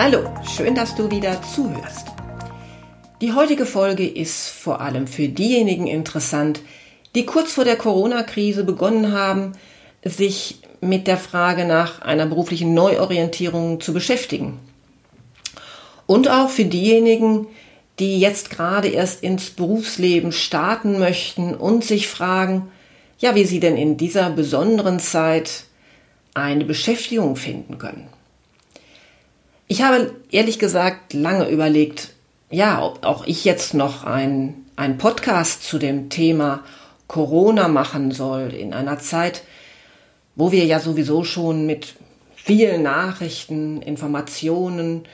Hallo, schön, dass du wieder zuhörst. Die heutige Folge ist vor allem für diejenigen interessant, die kurz vor der Corona-Krise begonnen haben, sich mit der Frage nach einer beruflichen Neuorientierung zu beschäftigen. Und auch für diejenigen, die jetzt gerade erst ins Berufsleben starten möchten und sich fragen, ja, wie sie denn in dieser besonderen Zeit eine Beschäftigung finden können. Ich habe ehrlich gesagt lange überlegt, ja, ob auch ich jetzt noch ein, ein Podcast zu dem Thema Corona machen soll in einer Zeit, wo wir ja sowieso schon mit vielen Nachrichten, Informationen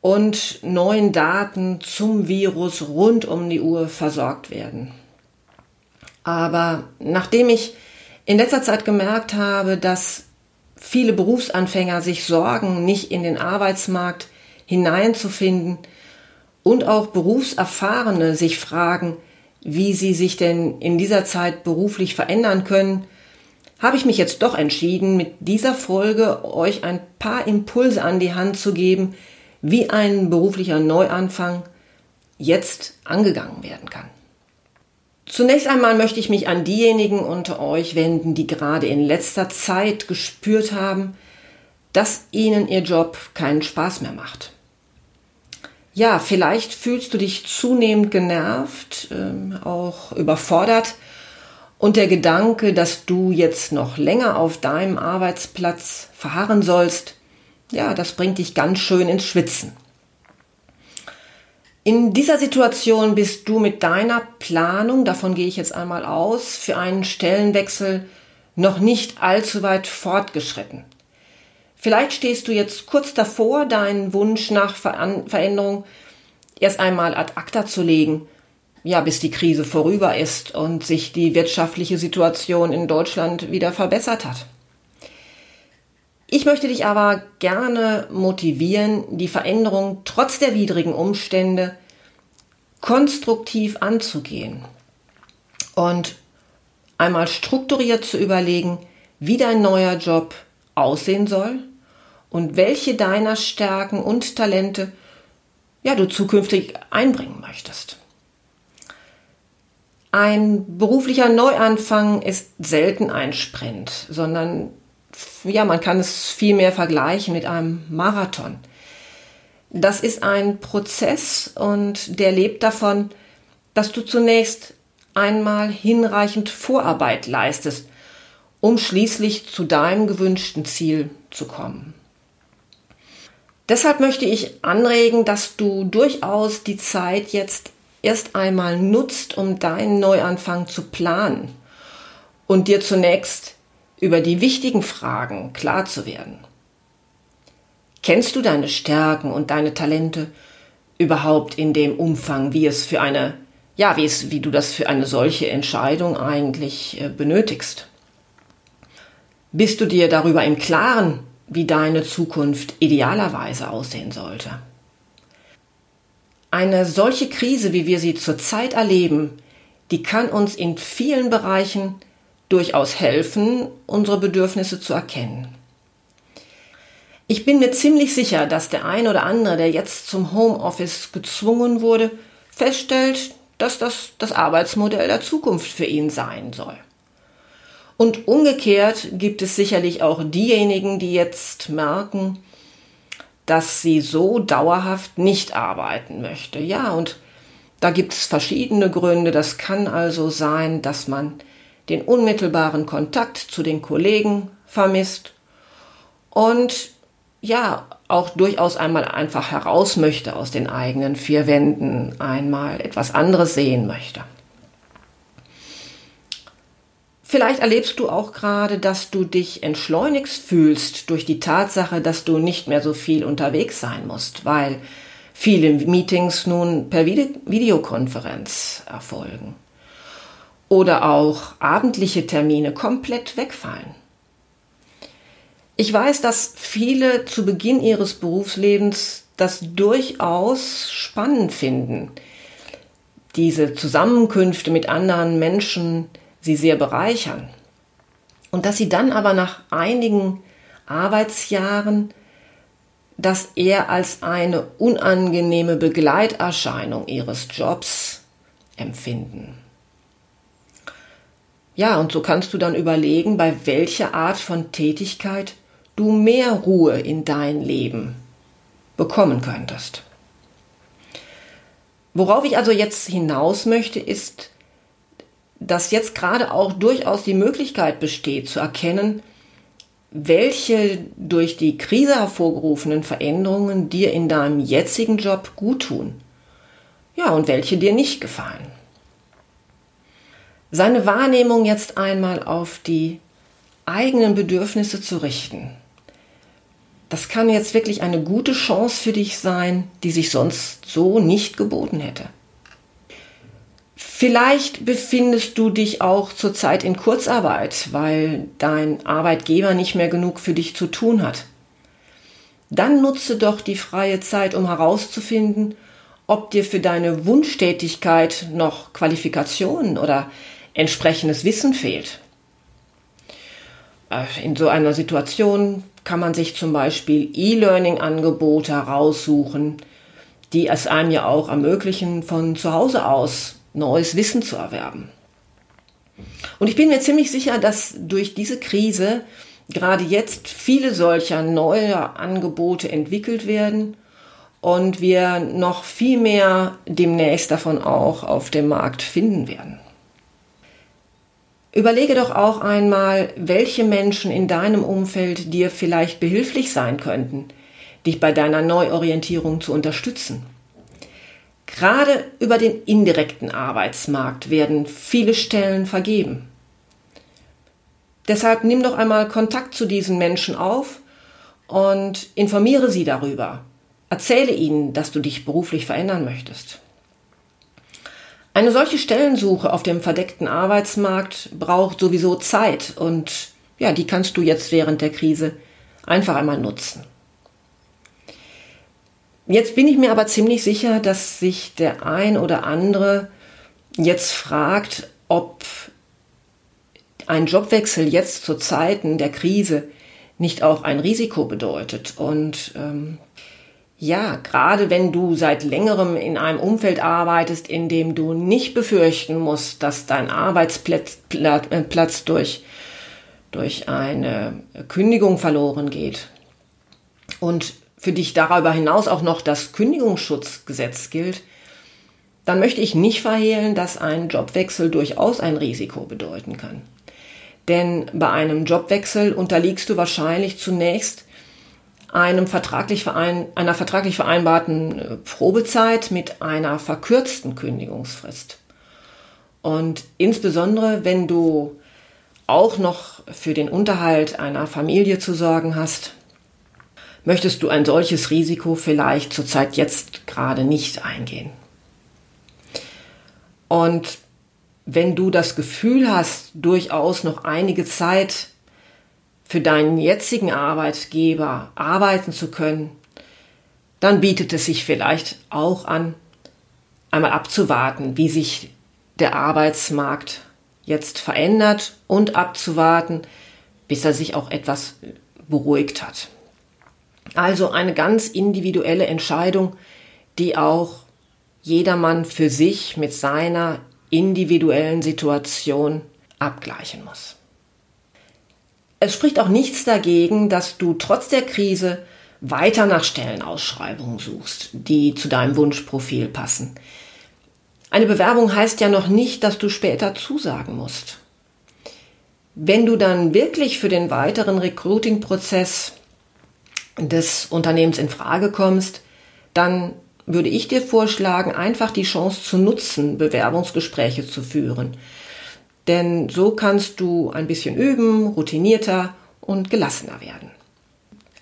und neuen Daten zum Virus rund um die Uhr versorgt werden. Aber nachdem ich in letzter Zeit gemerkt habe, dass viele Berufsanfänger sich sorgen, nicht in den Arbeitsmarkt hineinzufinden und auch Berufserfahrene sich fragen, wie sie sich denn in dieser Zeit beruflich verändern können, habe ich mich jetzt doch entschieden, mit dieser Folge euch ein paar Impulse an die Hand zu geben, wie ein beruflicher Neuanfang jetzt angegangen werden kann. Zunächst einmal möchte ich mich an diejenigen unter euch wenden, die gerade in letzter Zeit gespürt haben, dass ihnen ihr Job keinen Spaß mehr macht. Ja, vielleicht fühlst du dich zunehmend genervt, äh, auch überfordert und der Gedanke, dass du jetzt noch länger auf deinem Arbeitsplatz verharren sollst, ja, das bringt dich ganz schön ins Schwitzen. In dieser Situation bist du mit deiner Planung, davon gehe ich jetzt einmal aus, für einen Stellenwechsel noch nicht allzu weit fortgeschritten. Vielleicht stehst du jetzt kurz davor, deinen Wunsch nach Veränderung erst einmal ad acta zu legen, ja, bis die Krise vorüber ist und sich die wirtschaftliche Situation in Deutschland wieder verbessert hat. Ich möchte dich aber gerne motivieren, die Veränderung trotz der widrigen Umstände konstruktiv anzugehen und einmal strukturiert zu überlegen, wie dein neuer Job aussehen soll und welche deiner Stärken und Talente ja, du zukünftig einbringen möchtest. Ein beruflicher Neuanfang ist selten ein Sprint, sondern ja, man kann es vielmehr vergleichen mit einem Marathon. Das ist ein Prozess und der lebt davon, dass du zunächst einmal hinreichend Vorarbeit leistest, um schließlich zu deinem gewünschten Ziel zu kommen. Deshalb möchte ich anregen, dass du durchaus die Zeit jetzt erst einmal nutzt, um deinen Neuanfang zu planen und dir zunächst über die wichtigen Fragen klar zu werden. Kennst du deine Stärken und deine Talente überhaupt in dem Umfang, wie es für eine, ja, wie es, wie du das für eine solche Entscheidung eigentlich äh, benötigst? Bist du dir darüber im Klaren, wie deine Zukunft idealerweise aussehen sollte? Eine solche Krise, wie wir sie zurzeit erleben, die kann uns in vielen Bereichen durchaus helfen, unsere Bedürfnisse zu erkennen. Ich bin mir ziemlich sicher, dass der ein oder andere, der jetzt zum Homeoffice gezwungen wurde, feststellt, dass das das Arbeitsmodell der Zukunft für ihn sein soll. Und umgekehrt gibt es sicherlich auch diejenigen, die jetzt merken, dass sie so dauerhaft nicht arbeiten möchte. Ja, und da gibt es verschiedene Gründe. Das kann also sein, dass man den unmittelbaren Kontakt zu den Kollegen vermisst und ja, auch durchaus einmal einfach heraus möchte aus den eigenen vier Wänden, einmal etwas anderes sehen möchte. Vielleicht erlebst du auch gerade, dass du dich entschleunigt fühlst durch die Tatsache, dass du nicht mehr so viel unterwegs sein musst, weil viele Meetings nun per Videokonferenz erfolgen. Oder auch abendliche Termine komplett wegfallen. Ich weiß, dass viele zu Beginn ihres Berufslebens das durchaus spannend finden. Diese Zusammenkünfte mit anderen Menschen sie sehr bereichern. Und dass sie dann aber nach einigen Arbeitsjahren das eher als eine unangenehme Begleiterscheinung ihres Jobs empfinden. Ja, und so kannst du dann überlegen, bei welcher Art von Tätigkeit du mehr Ruhe in dein Leben bekommen könntest. Worauf ich also jetzt hinaus möchte, ist, dass jetzt gerade auch durchaus die Möglichkeit besteht zu erkennen, welche durch die Krise hervorgerufenen Veränderungen dir in deinem jetzigen Job gut tun. Ja, und welche dir nicht gefallen. Seine Wahrnehmung jetzt einmal auf die eigenen Bedürfnisse zu richten das kann jetzt wirklich eine gute Chance für dich sein, die sich sonst so nicht geboten hätte. Vielleicht befindest du dich auch zurzeit in Kurzarbeit, weil dein Arbeitgeber nicht mehr genug für dich zu tun hat. Dann nutze doch die freie Zeit, um herauszufinden, ob dir für deine Wunschtätigkeit noch Qualifikationen oder entsprechendes Wissen fehlt. Äh, in so einer Situation kann man sich zum Beispiel E-Learning-Angebote heraussuchen, die es einem ja auch ermöglichen, von zu Hause aus neues Wissen zu erwerben. Und ich bin mir ziemlich sicher, dass durch diese Krise gerade jetzt viele solcher neuer Angebote entwickelt werden und wir noch viel mehr demnächst davon auch auf dem Markt finden werden. Überlege doch auch einmal, welche Menschen in deinem Umfeld dir vielleicht behilflich sein könnten, dich bei deiner Neuorientierung zu unterstützen. Gerade über den indirekten Arbeitsmarkt werden viele Stellen vergeben. Deshalb nimm doch einmal Kontakt zu diesen Menschen auf und informiere sie darüber. Erzähle ihnen, dass du dich beruflich verändern möchtest. Eine solche Stellensuche auf dem verdeckten Arbeitsmarkt braucht sowieso Zeit und ja, die kannst du jetzt während der Krise einfach einmal nutzen. Jetzt bin ich mir aber ziemlich sicher, dass sich der ein oder andere jetzt fragt, ob ein Jobwechsel jetzt zu Zeiten der Krise nicht auch ein Risiko bedeutet. Und ähm, ja, gerade wenn du seit längerem in einem Umfeld arbeitest, in dem du nicht befürchten musst, dass dein Arbeitsplatz äh, durch, durch eine Kündigung verloren geht und für dich darüber hinaus auch noch das Kündigungsschutzgesetz gilt, dann möchte ich nicht verhehlen, dass ein Jobwechsel durchaus ein Risiko bedeuten kann. Denn bei einem Jobwechsel unterliegst du wahrscheinlich zunächst einem vertraglich verein, einer vertraglich vereinbarten äh, Probezeit mit einer verkürzten Kündigungsfrist. Und insbesondere, wenn du auch noch für den Unterhalt einer Familie zu sorgen hast, möchtest du ein solches Risiko vielleicht zurzeit jetzt gerade nicht eingehen. Und wenn du das Gefühl hast, durchaus noch einige Zeit für deinen jetzigen Arbeitgeber arbeiten zu können, dann bietet es sich vielleicht auch an, einmal abzuwarten, wie sich der Arbeitsmarkt jetzt verändert und abzuwarten, bis er sich auch etwas beruhigt hat. Also eine ganz individuelle Entscheidung, die auch jedermann für sich mit seiner individuellen Situation abgleichen muss. Es spricht auch nichts dagegen, dass du trotz der Krise weiter nach Stellenausschreibungen suchst, die zu deinem Wunschprofil passen. Eine Bewerbung heißt ja noch nicht, dass du später zusagen musst. Wenn du dann wirklich für den weiteren Recruiting-Prozess des Unternehmens in Frage kommst, dann würde ich dir vorschlagen, einfach die Chance zu nutzen, Bewerbungsgespräche zu führen denn so kannst du ein bisschen üben, routinierter und gelassener werden.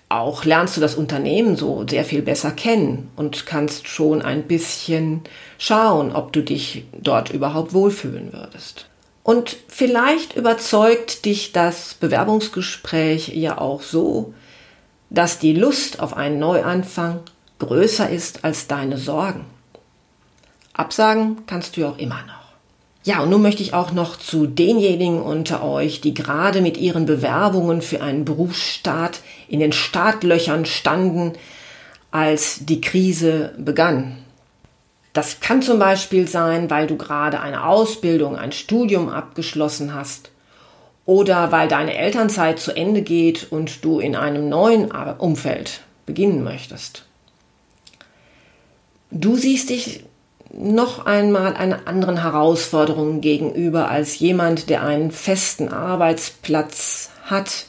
Auch lernst du das Unternehmen so sehr viel besser kennen und kannst schon ein bisschen schauen, ob du dich dort überhaupt wohlfühlen würdest. Und vielleicht überzeugt dich das Bewerbungsgespräch ja auch so, dass die Lust auf einen Neuanfang größer ist als deine Sorgen. Absagen kannst du auch immer noch. Ja, und nun möchte ich auch noch zu denjenigen unter euch, die gerade mit ihren Bewerbungen für einen Berufsstart in den Startlöchern standen, als die Krise begann. Das kann zum Beispiel sein, weil du gerade eine Ausbildung, ein Studium abgeschlossen hast oder weil deine Elternzeit zu Ende geht und du in einem neuen Umfeld beginnen möchtest. Du siehst dich noch einmal einer anderen Herausforderung gegenüber als jemand, der einen festen Arbeitsplatz hat,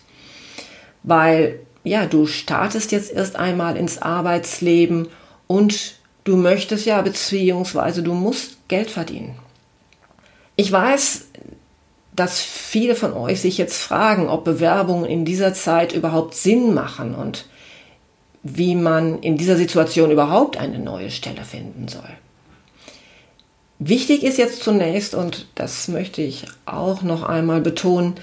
weil ja, du startest jetzt erst einmal ins Arbeitsleben und du möchtest ja, beziehungsweise du musst Geld verdienen. Ich weiß, dass viele von euch sich jetzt fragen, ob Bewerbungen in dieser Zeit überhaupt Sinn machen und wie man in dieser Situation überhaupt eine neue Stelle finden soll. Wichtig ist jetzt zunächst, und das möchte ich auch noch einmal betonen,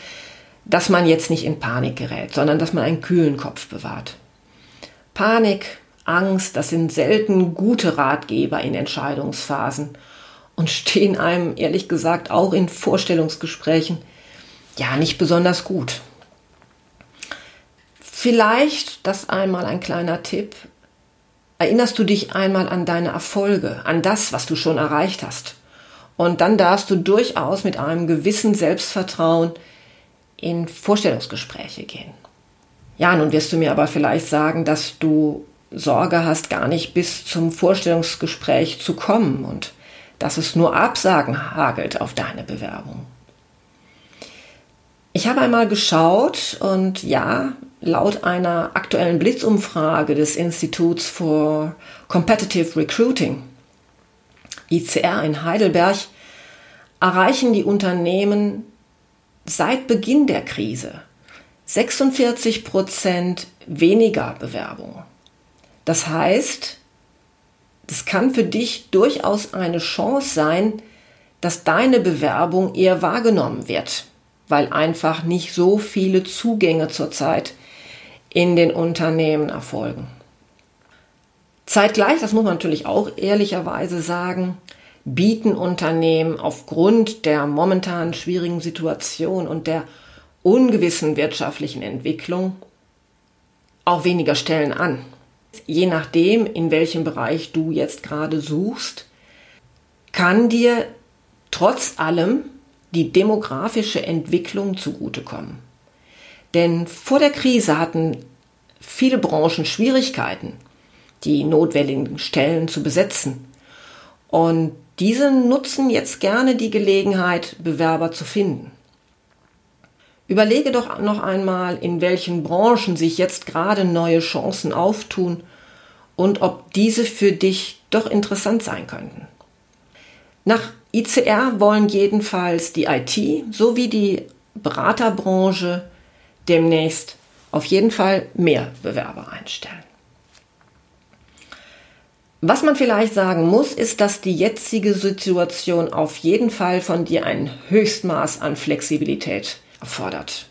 dass man jetzt nicht in Panik gerät, sondern dass man einen kühlen Kopf bewahrt. Panik, Angst, das sind selten gute Ratgeber in Entscheidungsphasen und stehen einem ehrlich gesagt auch in Vorstellungsgesprächen ja nicht besonders gut. Vielleicht das einmal ein kleiner Tipp, erinnerst du dich einmal an deine Erfolge, an das, was du schon erreicht hast. Und dann darfst du durchaus mit einem gewissen Selbstvertrauen in Vorstellungsgespräche gehen. Ja, nun wirst du mir aber vielleicht sagen, dass du Sorge hast, gar nicht bis zum Vorstellungsgespräch zu kommen und dass es nur Absagen hagelt auf deine Bewerbung. Ich habe einmal geschaut und ja, laut einer aktuellen Blitzumfrage des Instituts for Competitive Recruiting, ICR in Heidelberg, erreichen die Unternehmen seit Beginn der Krise 46 Prozent weniger Bewerbungen. Das heißt, das kann für dich durchaus eine Chance sein, dass deine Bewerbung eher wahrgenommen wird, weil einfach nicht so viele Zugänge zurzeit in den Unternehmen erfolgen. Zeitgleich, das muss man natürlich auch ehrlicherweise sagen, bieten Unternehmen aufgrund der momentan schwierigen Situation und der ungewissen wirtschaftlichen Entwicklung auch weniger Stellen an. Je nachdem, in welchem Bereich du jetzt gerade suchst, kann dir trotz allem die demografische Entwicklung zugutekommen. Denn vor der Krise hatten viele Branchen Schwierigkeiten, die notwendigen Stellen zu besetzen. Und diese nutzen jetzt gerne die Gelegenheit, Bewerber zu finden. Überlege doch noch einmal, in welchen Branchen sich jetzt gerade neue Chancen auftun und ob diese für dich doch interessant sein könnten. Nach ICR wollen jedenfalls die IT sowie die Beraterbranche demnächst auf jeden Fall mehr Bewerber einstellen. Was man vielleicht sagen muss, ist, dass die jetzige Situation auf jeden Fall von dir ein Höchstmaß an Flexibilität erfordert.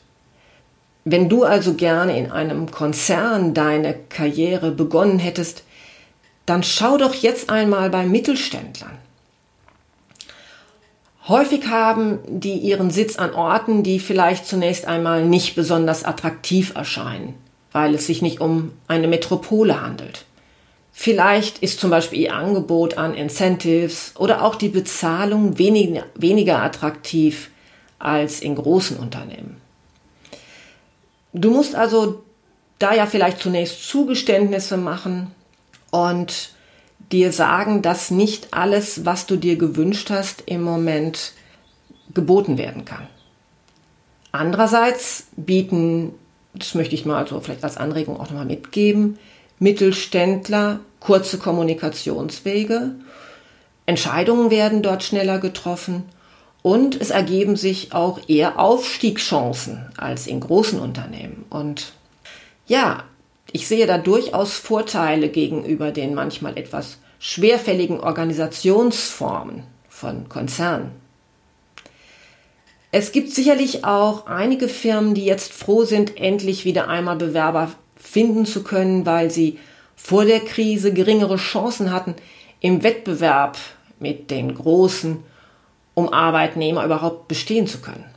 Wenn du also gerne in einem Konzern deine Karriere begonnen hättest, dann schau doch jetzt einmal bei Mittelständlern. Häufig haben die ihren Sitz an Orten, die vielleicht zunächst einmal nicht besonders attraktiv erscheinen, weil es sich nicht um eine Metropole handelt. Vielleicht ist zum Beispiel ihr Angebot an Incentives oder auch die Bezahlung weniger, weniger attraktiv als in großen Unternehmen. Du musst also da ja vielleicht zunächst Zugeständnisse machen und dir sagen, dass nicht alles, was du dir gewünscht hast, im Moment geboten werden kann. Andererseits bieten, das möchte ich mal so vielleicht als Anregung auch nochmal mitgeben, Mittelständler kurze Kommunikationswege, Entscheidungen werden dort schneller getroffen Und es ergeben sich auch eher Aufstiegschancen als in großen Unternehmen. Und ja, ich sehe da durchaus Vorteile gegenüber den manchmal etwas schwerfälligen Organisationsformen von Konzernen. Es gibt sicherlich auch einige Firmen, die jetzt froh sind, endlich wieder einmal Bewerber finden zu können, weil sie vor der Krise geringere Chancen hatten im Wettbewerb mit den Großen, um Arbeitnehmer überhaupt bestehen zu können.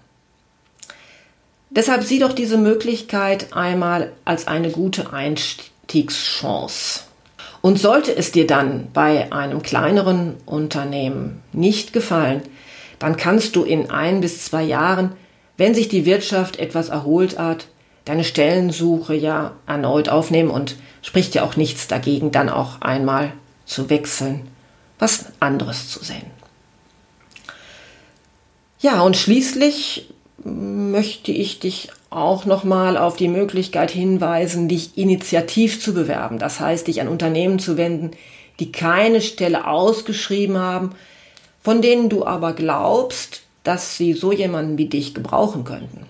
Deshalb sieh doch diese Möglichkeit einmal als eine gute Einstiegschance. Und sollte es dir dann bei einem kleineren Unternehmen nicht gefallen, dann kannst du in ein bis zwei Jahren, wenn sich die Wirtschaft etwas erholt hat, deine Stellensuche ja erneut aufnehmen und spricht ja auch nichts dagegen, dann auch einmal zu wechseln, was anderes zu sehen. Ja, und schließlich möchte ich dich auch nochmal auf die Möglichkeit hinweisen, dich initiativ zu bewerben. Das heißt, dich an Unternehmen zu wenden, die keine Stelle ausgeschrieben haben, von denen du aber glaubst, dass sie so jemanden wie dich gebrauchen könnten.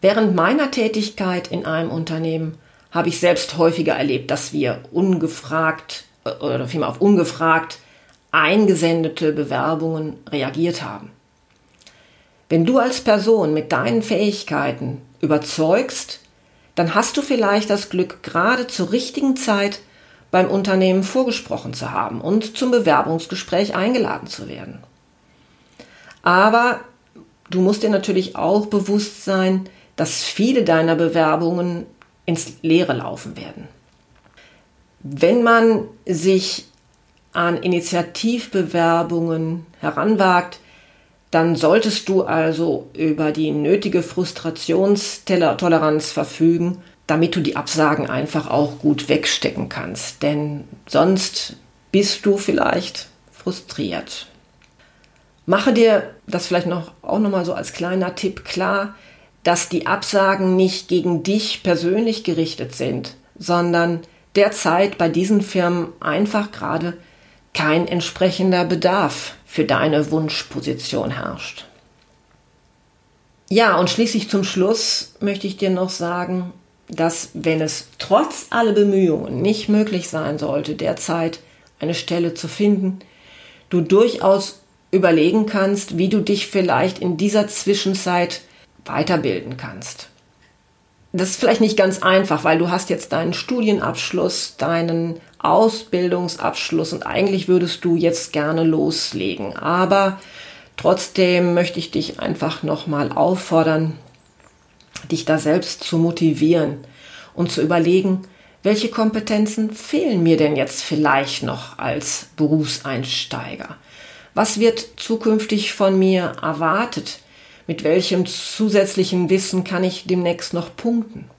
Während meiner Tätigkeit in einem Unternehmen habe ich selbst häufiger erlebt, dass wir ungefragt äh, oder vielmehr auf ungefragt eingesendete Bewerbungen reagiert haben. Wenn du als Person mit deinen Fähigkeiten überzeugst, dann hast du vielleicht das Glück, gerade zur richtigen Zeit beim Unternehmen vorgesprochen zu haben und zum Bewerbungsgespräch eingeladen zu werden. Aber du musst dir natürlich auch bewusst sein, dass viele deiner Bewerbungen ins Leere laufen werden. Wenn man sich an Initiativbewerbungen heranwagt, dann solltest du also über die nötige Frustrationstoleranz verfügen, damit du die Absagen einfach auch gut wegstecken kannst. Denn sonst bist du vielleicht frustriert. Mache dir das vielleicht noch, auch nochmal so als kleiner Tipp klar, dass die Absagen nicht gegen dich persönlich gerichtet sind, sondern derzeit bei diesen Firmen einfach gerade kein entsprechender Bedarf für deine Wunschposition herrscht. Ja, und schließlich zum Schluss möchte ich dir noch sagen, dass wenn es trotz aller Bemühungen nicht möglich sein sollte, derzeit eine Stelle zu finden, du durchaus überlegen kannst, wie du dich vielleicht in dieser Zwischenzeit weiterbilden kannst. Das ist vielleicht nicht ganz einfach, weil du hast jetzt deinen Studienabschluss, deinen Ausbildungsabschluss und eigentlich würdest du jetzt gerne loslegen. Aber trotzdem möchte ich dich einfach nochmal auffordern, dich da selbst zu motivieren und zu überlegen, welche Kompetenzen fehlen mir denn jetzt vielleicht noch als Berufseinsteiger? Was wird zukünftig von mir erwartet? Mit welchem zusätzlichen Wissen kann ich demnächst noch punkten?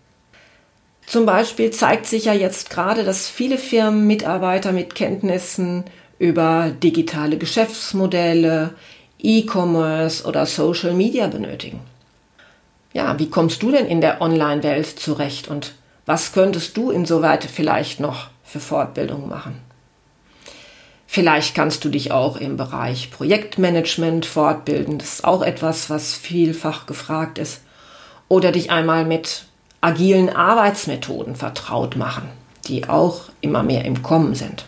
Zum Beispiel zeigt sich ja jetzt gerade, dass viele Firmen Mitarbeiter mit Kenntnissen über digitale Geschäftsmodelle, E-Commerce oder Social Media benötigen. Ja, wie kommst du denn in der Online-Welt zurecht und was könntest du insoweit vielleicht noch für Fortbildung machen? Vielleicht kannst du dich auch im Bereich Projektmanagement fortbilden. Das ist auch etwas, was vielfach gefragt ist. Oder dich einmal mit agilen Arbeitsmethoden vertraut machen, die auch immer mehr im Kommen sind.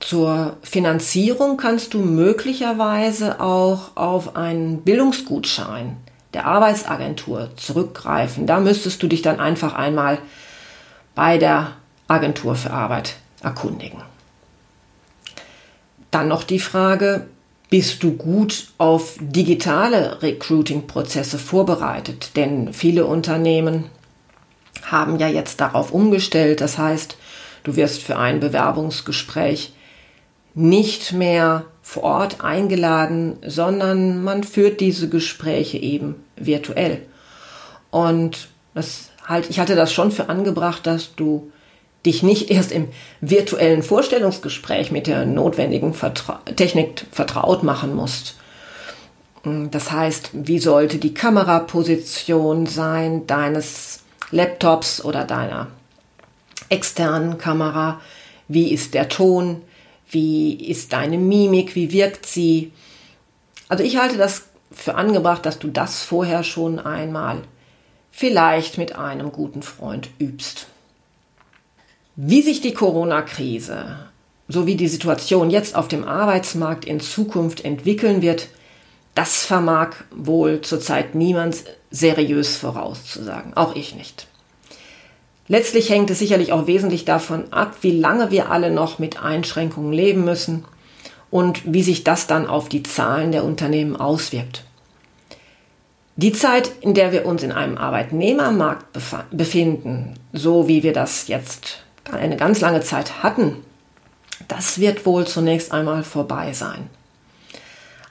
Zur Finanzierung kannst du möglicherweise auch auf einen Bildungsgutschein der Arbeitsagentur zurückgreifen. Da müsstest du dich dann einfach einmal bei der Agentur für Arbeit erkundigen. Dann noch die Frage, bist du gut auf digitale Recruiting-Prozesse vorbereitet? Denn viele Unternehmen haben ja jetzt darauf umgestellt. Das heißt, du wirst für ein Bewerbungsgespräch nicht mehr vor Ort eingeladen, sondern man führt diese Gespräche eben virtuell. Und das halt, ich halte das schon für angebracht, dass du dich nicht erst im virtuellen Vorstellungsgespräch mit der notwendigen Vertra Technik vertraut machen musst. Das heißt, wie sollte die Kameraposition sein deines Laptops oder deiner externen Kamera? Wie ist der Ton? Wie ist deine Mimik? Wie wirkt sie? Also ich halte das für angebracht, dass du das vorher schon einmal vielleicht mit einem guten Freund übst. Wie sich die Corona-Krise sowie die Situation jetzt auf dem Arbeitsmarkt in Zukunft entwickeln wird, das vermag wohl zurzeit niemand seriös vorauszusagen, auch ich nicht. Letztlich hängt es sicherlich auch wesentlich davon ab, wie lange wir alle noch mit Einschränkungen leben müssen und wie sich das dann auf die Zahlen der Unternehmen auswirkt. Die Zeit, in der wir uns in einem Arbeitnehmermarkt befinden, so wie wir das jetzt eine ganz lange Zeit hatten, das wird wohl zunächst einmal vorbei sein.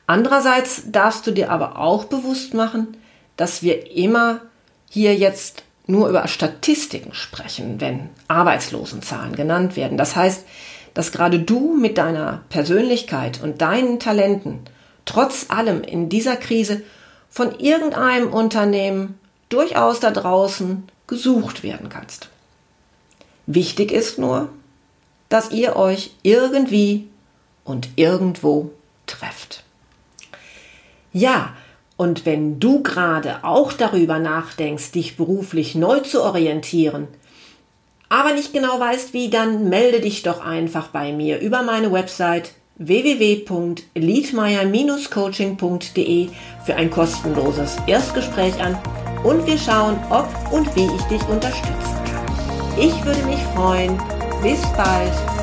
Andererseits darfst du dir aber auch bewusst machen, dass wir immer hier jetzt nur über Statistiken sprechen, wenn Arbeitslosenzahlen genannt werden. Das heißt, dass gerade du mit deiner Persönlichkeit und deinen Talenten trotz allem in dieser Krise von irgendeinem Unternehmen durchaus da draußen gesucht werden kannst. Wichtig ist nur, dass ihr euch irgendwie und irgendwo trefft. Ja, und wenn du gerade auch darüber nachdenkst, dich beruflich neu zu orientieren, aber nicht genau weißt wie, dann melde dich doch einfach bei mir über meine Website www.liedmeier-coaching.de für ein kostenloses Erstgespräch an und wir schauen, ob und wie ich dich unterstützen kann. Ich würde mich freuen. Bis bald.